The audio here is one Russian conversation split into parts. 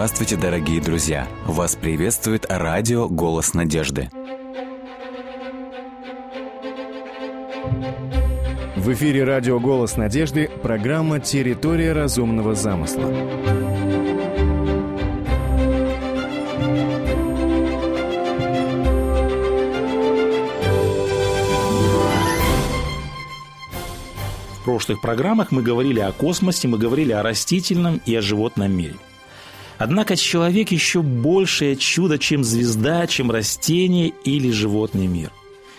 Здравствуйте, дорогие друзья! Вас приветствует радио «Голос надежды». В эфире радио «Голос надежды» программа «Территория разумного замысла». В прошлых программах мы говорили о космосе, мы говорили о растительном и о животном мире – Однако человек еще большее чудо, чем звезда, чем растение или животный мир.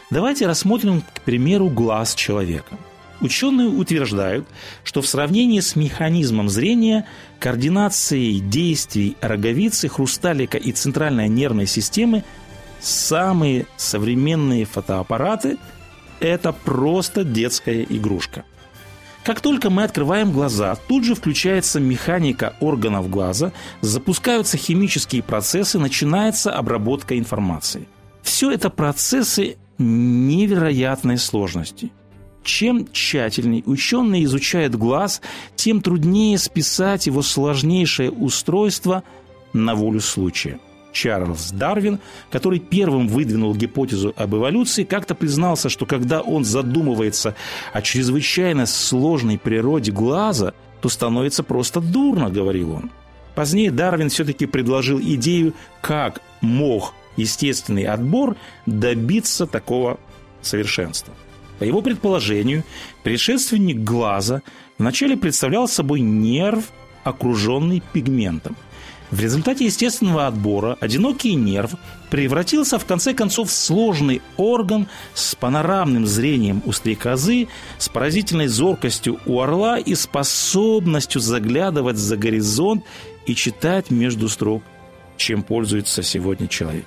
Давайте рассмотрим, к примеру, глаз человека. Ученые утверждают, что в сравнении с механизмом зрения, координацией действий роговицы, хрусталика и центральной нервной системы самые современные фотоаппараты – это просто детская игрушка. Как только мы открываем глаза, тут же включается механика органов глаза, запускаются химические процессы, начинается обработка информации. Все это процессы невероятной сложности. Чем тщательнее ученые изучают глаз, тем труднее списать его сложнейшее устройство на волю случая – Чарльз Дарвин, который первым выдвинул гипотезу об эволюции, как-то признался, что когда он задумывается о чрезвычайно сложной природе глаза, то становится просто дурно, говорил он. Позднее Дарвин все-таки предложил идею, как мог естественный отбор добиться такого совершенства. По его предположению, предшественник глаза вначале представлял собой нерв, окруженный пигментом – в результате естественного отбора одинокий нерв превратился в конце концов в сложный орган с панорамным зрением у стрекозы, с поразительной зоркостью у орла и способностью заглядывать за горизонт и читать между строк, чем пользуется сегодня человек.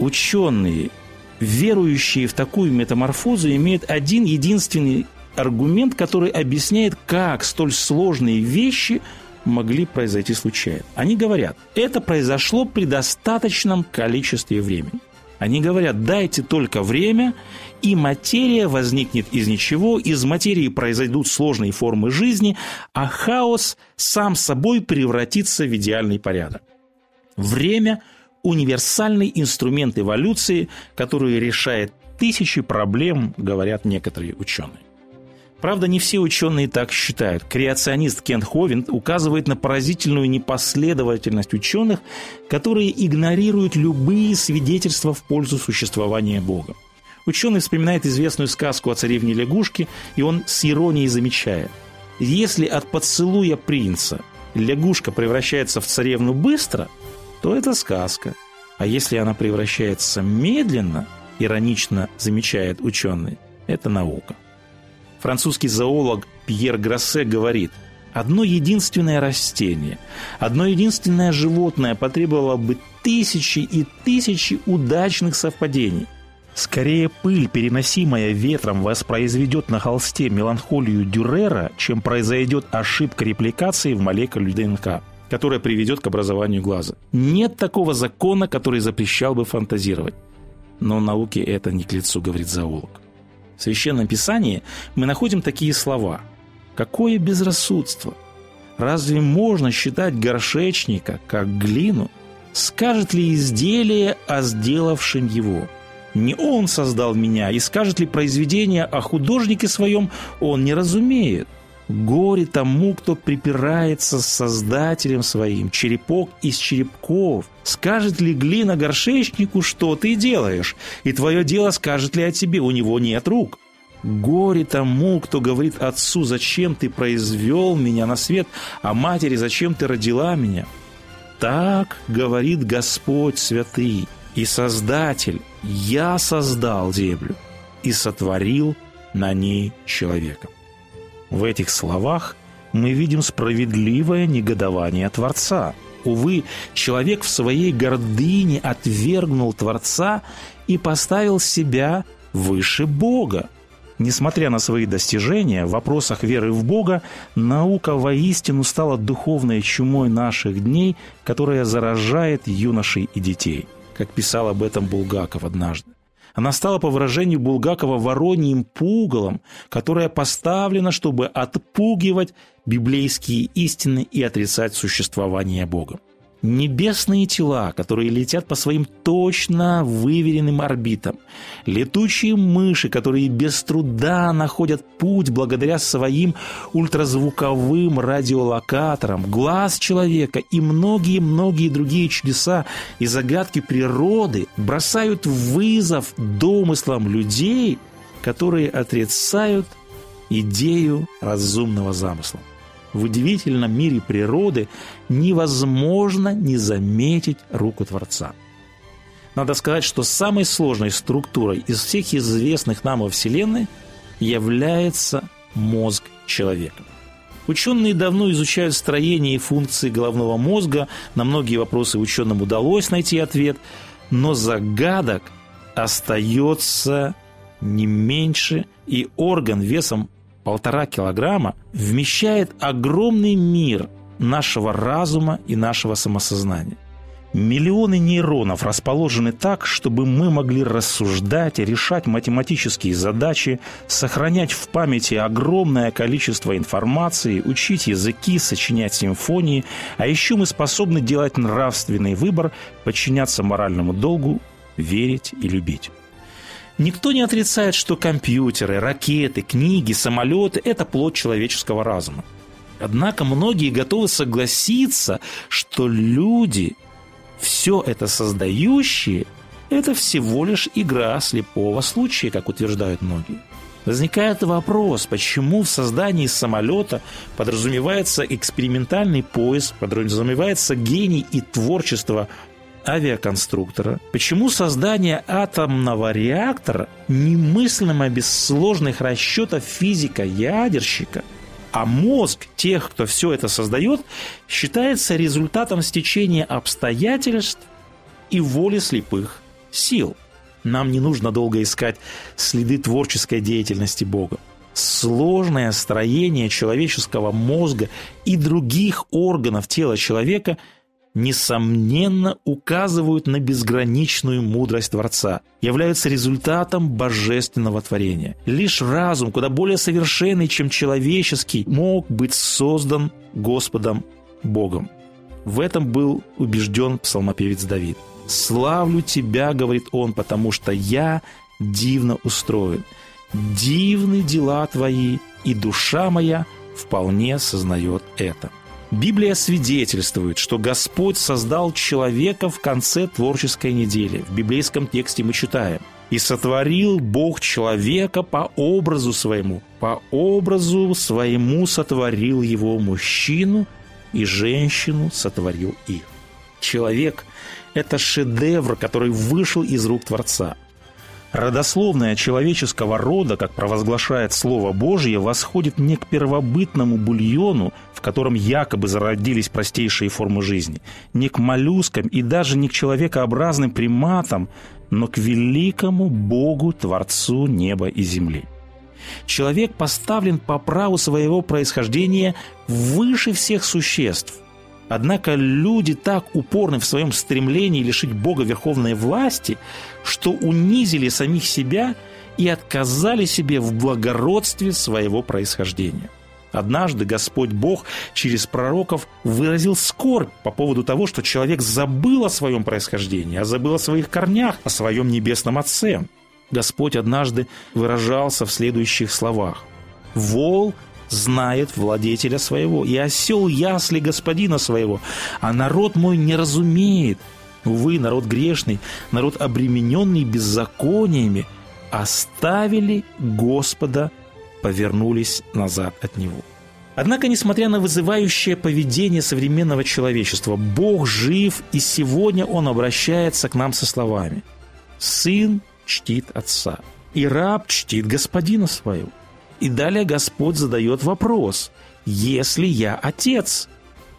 Ученые, верующие в такую метаморфозу, имеют один единственный аргумент, который объясняет, как столь сложные вещи – могли произойти случайно. Они говорят, это произошло при достаточном количестве времени. Они говорят, дайте только время, и материя возникнет из ничего, из материи произойдут сложные формы жизни, а хаос сам собой превратится в идеальный порядок. Время – универсальный инструмент эволюции, который решает тысячи проблем, говорят некоторые ученые. Правда, не все ученые так считают. Креационист Кен Ховин указывает на поразительную непоследовательность ученых, которые игнорируют любые свидетельства в пользу существования Бога. Ученый вспоминает известную сказку о царевне лягушке, и он с иронией замечает. Если от поцелуя принца лягушка превращается в царевну быстро, то это сказка. А если она превращается медленно, иронично замечает ученый, это наука. Французский зоолог Пьер Гроссе говорит, одно единственное растение, одно единственное животное потребовало бы тысячи и тысячи удачных совпадений. Скорее пыль, переносимая ветром, воспроизведет на холсте меланхолию Дюрера, чем произойдет ошибка репликации в молекуле ДНК, которая приведет к образованию глаза. Нет такого закона, который запрещал бы фантазировать. Но науке это не к лицу, говорит зоолог. В Священном Писании мы находим такие слова. «Какое безрассудство! Разве можно считать горшечника, как глину? Скажет ли изделие о сделавшем его? Не он создал меня, и скажет ли произведение о художнике своем, он не разумеет. Горе тому, кто припирается с Создателем своим, черепок из черепков. Скажет ли глина горшечнику, что ты делаешь? И твое дело скажет ли о тебе, у него нет рук. Горе тому, кто говорит отцу, зачем ты произвел меня на свет, а матери, зачем ты родила меня. Так говорит Господь святый и Создатель, я создал землю и сотворил на ней человека. В этих словах мы видим справедливое негодование Творца. Увы, человек в своей гордыне отвергнул Творца и поставил себя выше Бога. Несмотря на свои достижения в вопросах веры в Бога, наука воистину стала духовной чумой наших дней, которая заражает юношей и детей, как писал об этом Булгаков однажды. Она стала, по выражению Булгакова, вороньим пугалом, которое поставлено, чтобы отпугивать библейские истины и отрицать существование Бога. Небесные тела, которые летят по своим точно выверенным орбитам. Летучие мыши, которые без труда находят путь благодаря своим ультразвуковым радиолокаторам. Глаз человека и многие-многие другие чудеса и загадки природы бросают вызов домыслам людей, которые отрицают идею разумного замысла в удивительном мире природы невозможно не заметить руку Творца. Надо сказать, что самой сложной структурой из всех известных нам во Вселенной является мозг человека. Ученые давно изучают строение и функции головного мозга, на многие вопросы ученым удалось найти ответ, но загадок остается не меньше, и орган весом полтора килограмма вмещает огромный мир нашего разума и нашего самосознания. Миллионы нейронов расположены так, чтобы мы могли рассуждать, решать математические задачи, сохранять в памяти огромное количество информации, учить языки, сочинять симфонии, а еще мы способны делать нравственный выбор, подчиняться моральному долгу, верить и любить. Никто не отрицает, что компьютеры, ракеты, книги, самолеты – это плод человеческого разума. Однако многие готовы согласиться, что люди, все это создающие, это всего лишь игра слепого случая, как утверждают многие. Возникает вопрос, почему в создании самолета подразумевается экспериментальный поиск, подразумевается гений и творчество авиаконструктора, почему создание атомного реактора немыслимо без сложных расчетов физика-ядерщика, а мозг тех, кто все это создает, считается результатом стечения обстоятельств и воли слепых сил. Нам не нужно долго искать следы творческой деятельности Бога. Сложное строение человеческого мозга и других органов тела человека – несомненно указывают на безграничную мудрость Творца, являются результатом божественного творения. Лишь разум, куда более совершенный, чем человеческий, мог быть создан Господом Богом. В этом был убежден псалмопевец Давид. «Славлю Тебя, — говорит он, — потому что я дивно устроен. Дивны дела Твои, и душа моя вполне сознает это». Библия свидетельствует, что Господь создал человека в конце творческой недели. В библейском тексте мы читаем «И сотворил Бог человека по образу своему, по образу своему сотворил его мужчину, и женщину сотворил их». Человек – это шедевр, который вышел из рук Творца – Родословная человеческого рода, как провозглашает Слово Божье, восходит не к первобытному бульону, в котором якобы зародились простейшие формы жизни, не к моллюскам и даже не к человекообразным приматам, но к великому Богу, Творцу неба и земли. Человек поставлен по праву своего происхождения выше всех существ, Однако люди так упорны в своем стремлении лишить Бога верховной власти, что унизили самих себя и отказали себе в благородстве своего происхождения. Однажды Господь Бог через пророков выразил скорбь по поводу того, что человек забыл о своем происхождении, а забыл о своих корнях, о своем небесном Отце. Господь однажды выражался в следующих словах. «Вол знает владетеля своего, и осел ясли господина своего, а народ мой не разумеет. Увы, народ грешный, народ обремененный беззакониями, оставили Господа, повернулись назад от Него. Однако, несмотря на вызывающее поведение современного человечества, Бог жив, и сегодня Он обращается к нам со словами «Сын чтит отца, и раб чтит господина своего». И далее Господь задает вопрос. «Если я Отец,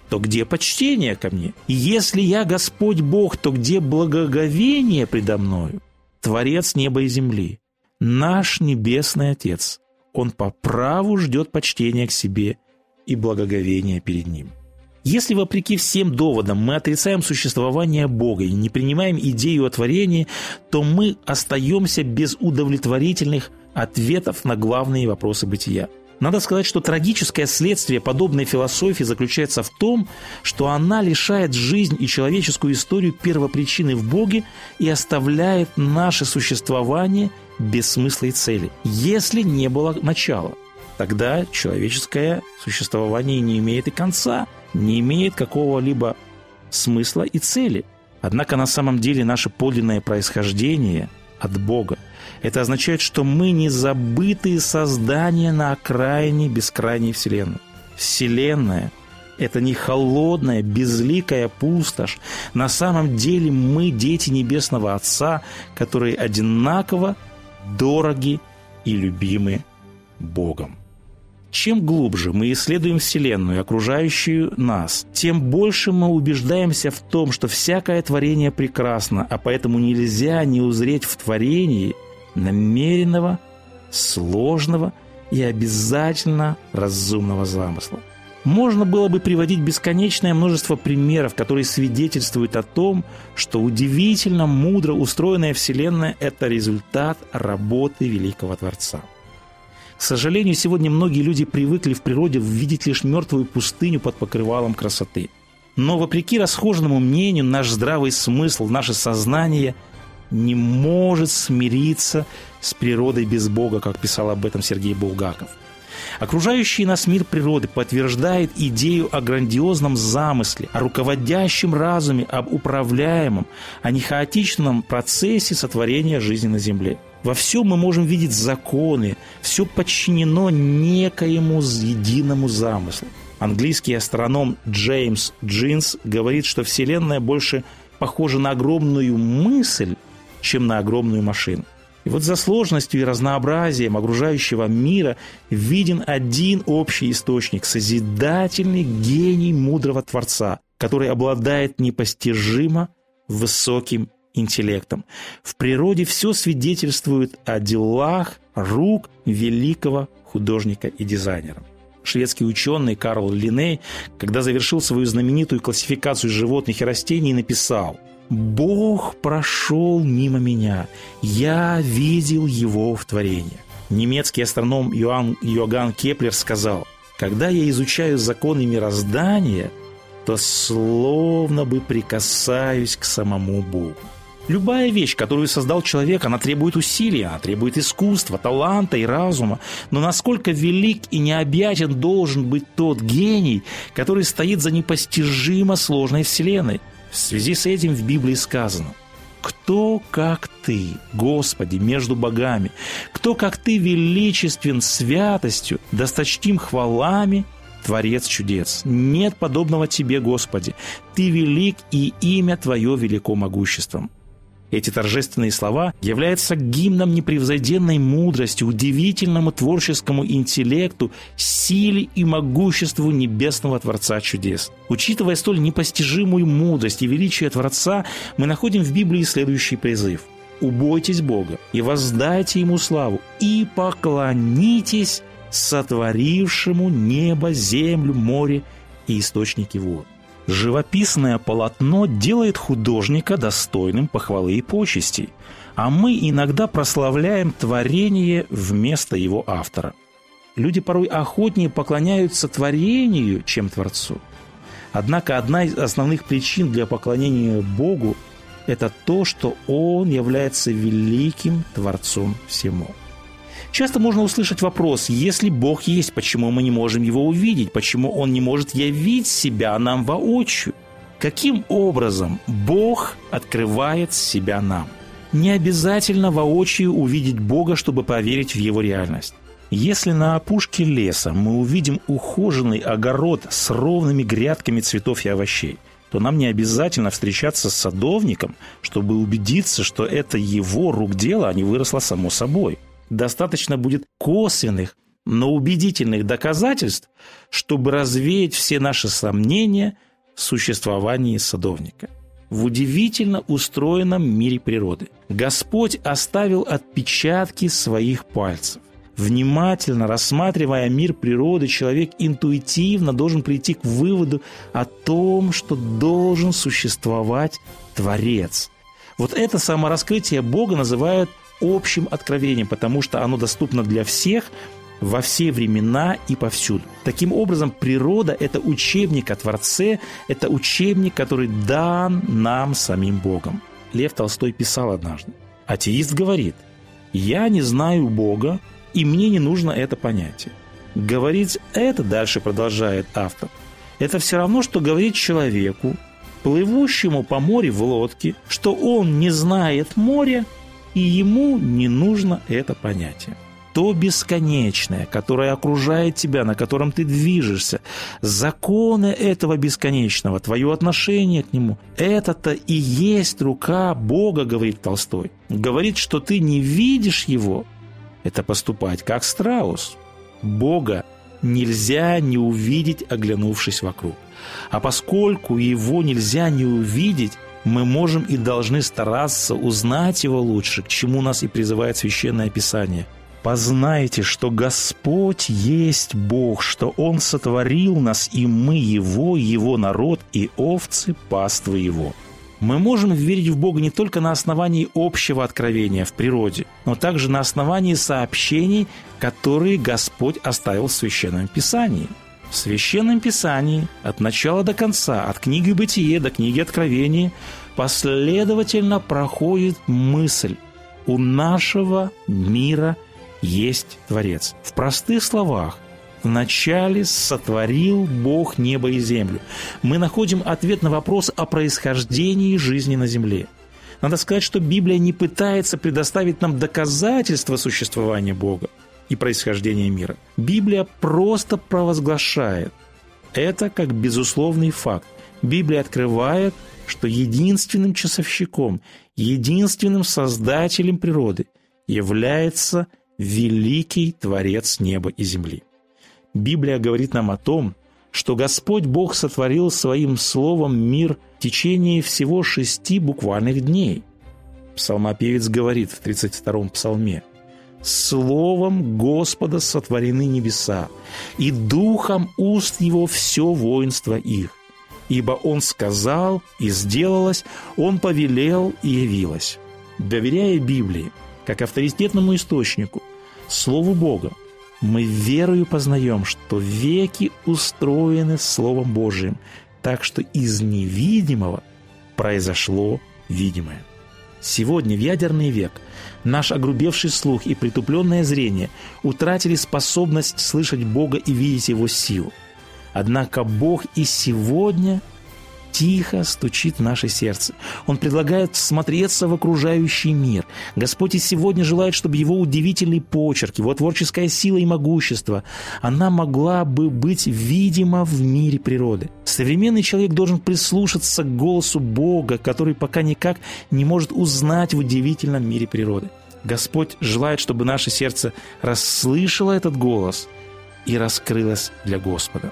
то где почтение ко мне? И если я Господь Бог, то где благоговение предо мною? Творец неба и земли, наш Небесный Отец, Он по праву ждет почтения к себе и благоговения перед Ним». Если, вопреки всем доводам, мы отрицаем существование Бога и не принимаем идею о творении, то мы остаемся без удовлетворительных ответов на главные вопросы бытия. Надо сказать, что трагическое следствие подобной философии заключается в том, что она лишает жизнь и человеческую историю первопричины в Боге и оставляет наше существование без смысла и цели. Если не было начала, тогда человеческое существование не имеет и конца, не имеет какого-либо смысла и цели. Однако на самом деле наше подлинное происхождение от Бога – это означает, что мы не забытые создания на окраине бескрайней Вселенной. Вселенная – это не холодная, безликая пустошь. На самом деле мы дети Небесного Отца, которые одинаково дороги и любимы Богом. Чем глубже мы исследуем Вселенную, окружающую нас, тем больше мы убеждаемся в том, что всякое творение прекрасно, а поэтому нельзя не узреть в творении намеренного, сложного и обязательно разумного замысла. Можно было бы приводить бесконечное множество примеров, которые свидетельствуют о том, что удивительно мудро устроенная Вселенная – это результат работы Великого Творца. К сожалению, сегодня многие люди привыкли в природе видеть лишь мертвую пустыню под покрывалом красоты. Но вопреки расхоженному мнению, наш здравый смысл, наше сознание – не может смириться с природой без Бога, как писал об этом Сергей Булгаков. Окружающий нас мир природы подтверждает идею о грандиозном замысле, о руководящем разуме, об управляемом, а не хаотичном процессе сотворения жизни на Земле. Во всем мы можем видеть законы, все подчинено некоему единому замыслу. Английский астроном Джеймс Джинс говорит, что Вселенная больше похожа на огромную мысль, чем на огромную машину. И вот за сложностью и разнообразием окружающего мира виден один общий источник – созидательный гений мудрого Творца, который обладает непостижимо высоким интеллектом. В природе все свидетельствует о делах рук великого художника и дизайнера. Шведский ученый Карл Линей, когда завершил свою знаменитую классификацию животных и растений, написал – Бог прошел мимо меня, я видел его в творении. Немецкий астроном Иоанн, Йоганн Кеплер сказал, когда я изучаю законы мироздания, то словно бы прикасаюсь к самому Богу. Любая вещь, которую создал человек, она требует усилия, она требует искусства, таланта и разума. Но насколько велик и необъятен должен быть тот гений, который стоит за непостижимо сложной вселенной – в связи с этим в Библии сказано «Кто, как Ты, Господи, между богами? Кто, как Ты, величествен святостью, досточтим хвалами, Творец чудес. Нет подобного Тебе, Господи. Ты велик, и имя Твое велико могуществом. Эти торжественные слова являются гимном непревзойденной мудрости, удивительному творческому интеллекту, силе и могуществу небесного Творца чудес. Учитывая столь непостижимую мудрость и величие Творца, мы находим в Библии следующий призыв – «Убойтесь Бога и воздайте Ему славу, и поклонитесь сотворившему небо, землю, море и источники вод». Живописное полотно делает художника достойным похвалы и почестей, а мы иногда прославляем творение вместо его автора. Люди порой охотнее поклоняются творению, чем Творцу. Однако одна из основных причин для поклонения Богу – это то, что Он является великим Творцом всему – Часто можно услышать вопрос, если Бог есть, почему мы не можем Его увидеть, почему Он не может явить себя нам воочию? Каким образом Бог открывает себя нам? Не обязательно воочию увидеть Бога, чтобы поверить в Его реальность. Если на опушке леса мы увидим ухоженный огород с ровными грядками цветов и овощей, то нам не обязательно встречаться с садовником, чтобы убедиться, что это его рук дело, а не выросло само собой – достаточно будет косвенных, но убедительных доказательств, чтобы развеять все наши сомнения в существовании садовника. В удивительно устроенном мире природы Господь оставил отпечатки своих пальцев. Внимательно рассматривая мир природы, человек интуитивно должен прийти к выводу о том, что должен существовать Творец. Вот это самораскрытие Бога называют общим откровением, потому что оно доступно для всех, во все времена и повсюду. Таким образом, природа – это учебник о Творце, это учебник, который дан нам самим Богом. Лев Толстой писал однажды. Атеист говорит, «Я не знаю Бога, и мне не нужно это понятие». Говорить это, дальше продолжает автор, это все равно, что говорить человеку, плывущему по морю в лодке, что он не знает моря, и ему не нужно это понятие то бесконечное, которое окружает тебя, на котором ты движешься, законы этого бесконечного, твое отношение к нему, это-то и есть рука Бога, говорит Толстой. Говорит, что ты не видишь его, это поступать как страус. Бога нельзя не увидеть, оглянувшись вокруг. А поскольку его нельзя не увидеть, мы можем и должны стараться узнать его лучше, к чему нас и призывает Священное Писание – Познайте, что Господь есть Бог, что Он сотворил нас, и мы Его, Его народ, и овцы паствы Его. Мы можем верить в Бога не только на основании общего откровения в природе, но также на основании сообщений, которые Господь оставил в Священном Писании. В Священном Писании от начала до конца, от книги Бытие до книги Откровения, последовательно проходит мысль у нашего мира – есть Творец. В простых словах, вначале сотворил Бог небо и землю. Мы находим ответ на вопрос о происхождении жизни на земле. Надо сказать, что Библия не пытается предоставить нам доказательства существования Бога и происхождения мира. Библия просто провозглашает это как безусловный факт. Библия открывает, что единственным часовщиком, единственным создателем природы является – великий Творец неба и земли. Библия говорит нам о том, что Господь Бог сотворил своим словом мир в течение всего шести буквальных дней. Псалмопевец говорит в 32-м псалме «Словом Господа сотворены небеса, и духом уст Его все воинство их. Ибо Он сказал, и сделалось, Он повелел, и явилось». Доверяя Библии, как авторитетному источнику, Слову Бога, мы верою познаем, что веки устроены Словом Божиим, так что из невидимого произошло видимое. Сегодня, в ядерный век, наш огрубевший слух и притупленное зрение утратили способность слышать Бога и видеть Его силу. Однако Бог и сегодня тихо стучит в наше сердце. Он предлагает смотреться в окружающий мир. Господь и сегодня желает, чтобы его удивительный почерк, его творческая сила и могущество, она могла бы быть видима в мире природы. Современный человек должен прислушаться к голосу Бога, который пока никак не может узнать в удивительном мире природы. Господь желает, чтобы наше сердце расслышало этот голос и раскрылось для Господа.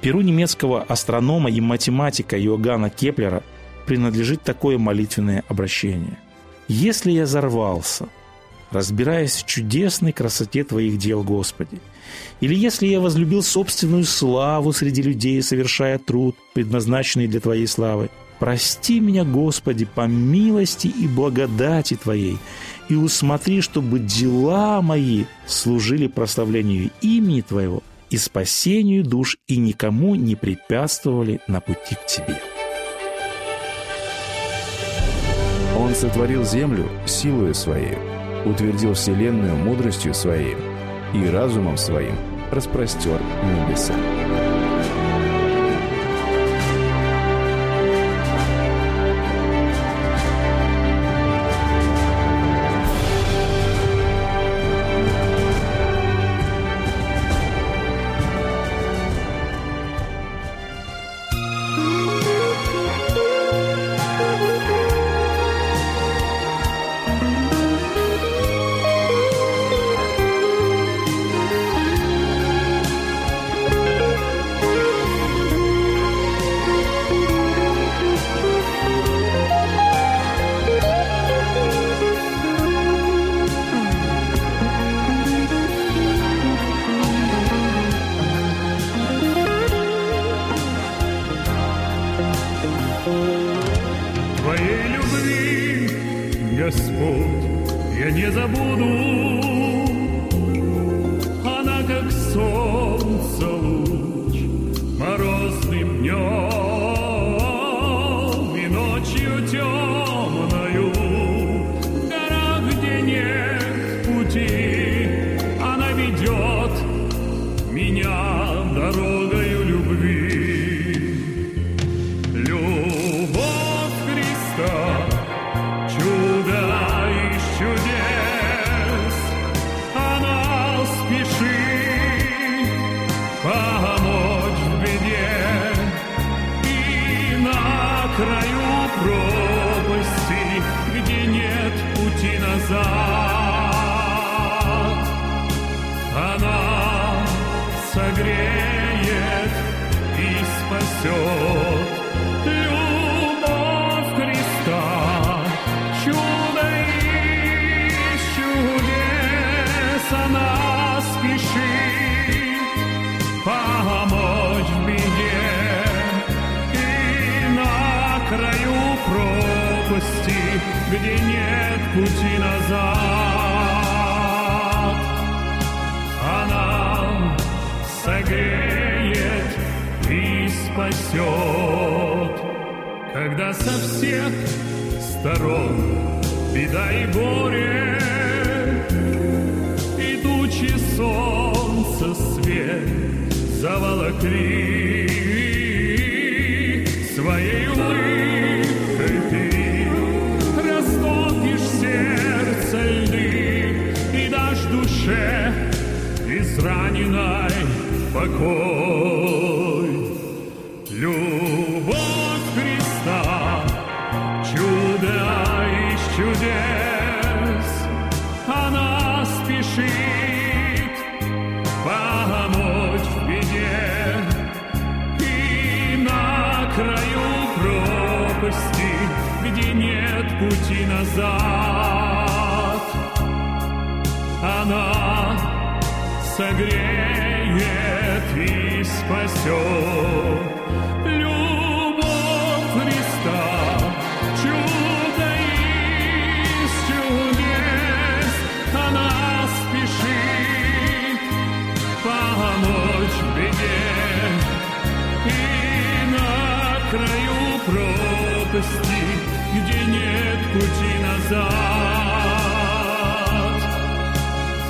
Перу немецкого астронома и математика Иоганна Кеплера принадлежит такое молитвенное обращение. «Если я взорвался, разбираясь в чудесной красоте Твоих дел, Господи, или если я возлюбил собственную славу среди людей, совершая труд, предназначенный для Твоей славы, прости меня, Господи, по милости и благодати Твоей, и усмотри, чтобы дела мои служили прославлению имени Твоего – и спасению душ и никому не препятствовали на пути к Тебе. Он сотворил землю силою Своей, утвердил вселенную мудростью Своей и разумом Своим распростер небеса. Господь, я не забуду, она как сон. Где нет пути назад, когда со всех сторон беда и горе, идучи солнце свет заволокли своей улыбкой ты растопишь сердце льды и дашь душе израненной покой. Любовь назад, она согреет и спасет. Любовь Христа, чудо чудес, она спешит помочь беде. И на краю пропасти, пути назад,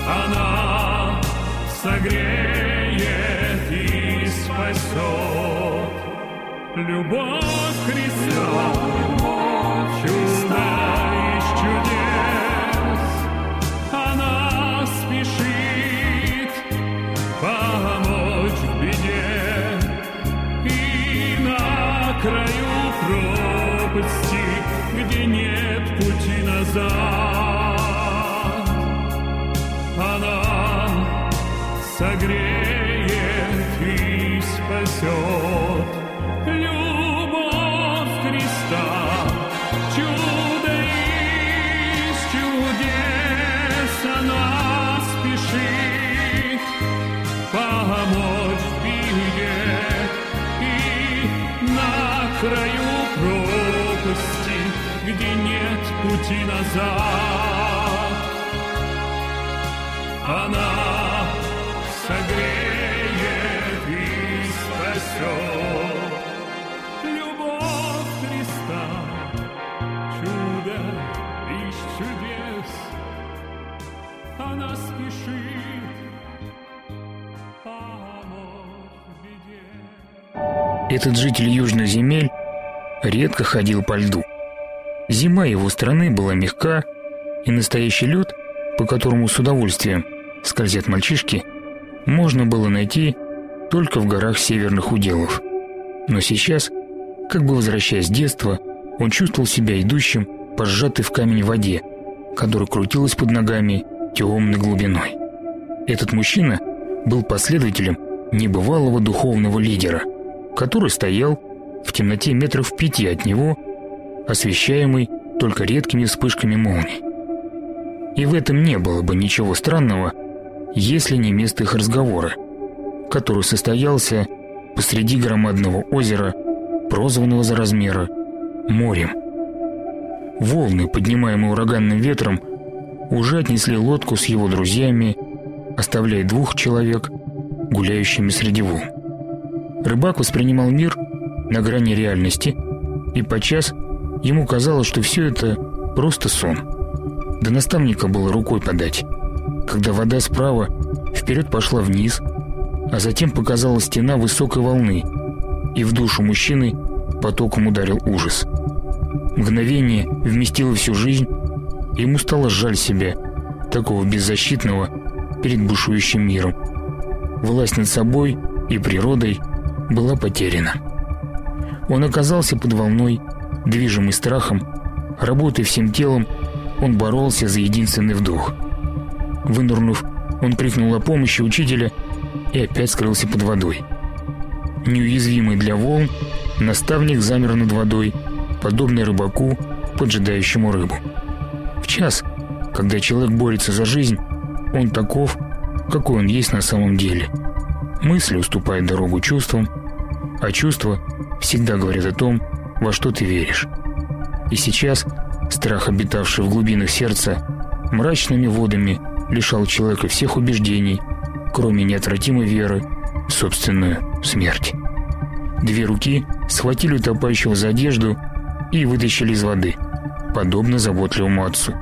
она согреет и спасет. Любовь Христа, назад, она согреет и спасет. Любовь Христа, чудо из чудес, она спешит помочь беде. И на краю пропасти, где нет пути назад, она согреет и спасет. Любовь Христа, чудо из чудес, она спешит беде. Этот житель южных земель редко ходил по льду. Зима его страны была мягка, и настоящий лед, по которому с удовольствием скользят мальчишки, можно было найти только в горах северных уделов. Но сейчас, как бы возвращаясь с детства, он чувствовал себя идущим по сжатой в камень воде, которая крутилась под ногами темной глубиной. Этот мужчина был последователем небывалого духовного лидера, который стоял в темноте метров пяти от него, освещаемый только редкими вспышками молний. И в этом не было бы ничего странного, если не место их разговора, который состоялся посреди громадного озера, прозванного за размера морем. Волны, поднимаемые ураганным ветром, уже отнесли лодку с его друзьями, оставляя двух человек, гуляющими среди волн. Рыбак воспринимал мир на грани реальности, и подчас ему казалось, что все это просто сон. До наставника было рукой подать, когда вода справа вперед пошла вниз, а затем показалась стена высокой волны, и в душу мужчины потоком ударил ужас. Мгновение вместило всю жизнь, и ему стало жаль себя, такого беззащитного перед бушующим миром. Власть над собой и природой была потеряна. Он оказался под волной, движимый страхом, работая всем телом он боролся за единственный вдох. Вынырнув, он крикнул о помощи учителя и опять скрылся под водой. Неуязвимый для волн, наставник замер над водой, подобный рыбаку, поджидающему рыбу. В час, когда человек борется за жизнь, он таков, какой он есть на самом деле. Мысли уступают дорогу чувствам, а чувства всегда говорят о том, во что ты веришь. И сейчас страх, обитавший в глубинах сердца, мрачными водами лишал человека всех убеждений, кроме неотвратимой веры в собственную смерть. Две руки схватили утопающего за одежду и вытащили из воды, подобно заботливому отцу.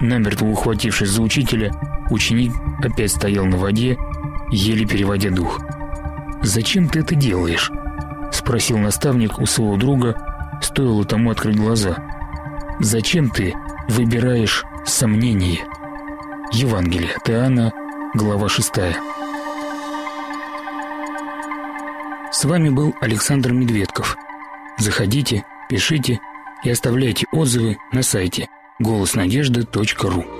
Намертво ухватившись за учителя, ученик опять стоял на воде, еле переводя дух. «Зачем ты это делаешь?» – спросил наставник у своего друга, стоило тому открыть глаза. «Зачем ты выбираешь сомнение?» Евангелие от глава 6. С вами был Александр Медведков. Заходите, пишите и оставляйте отзывы на сайте голоснадежды.ру.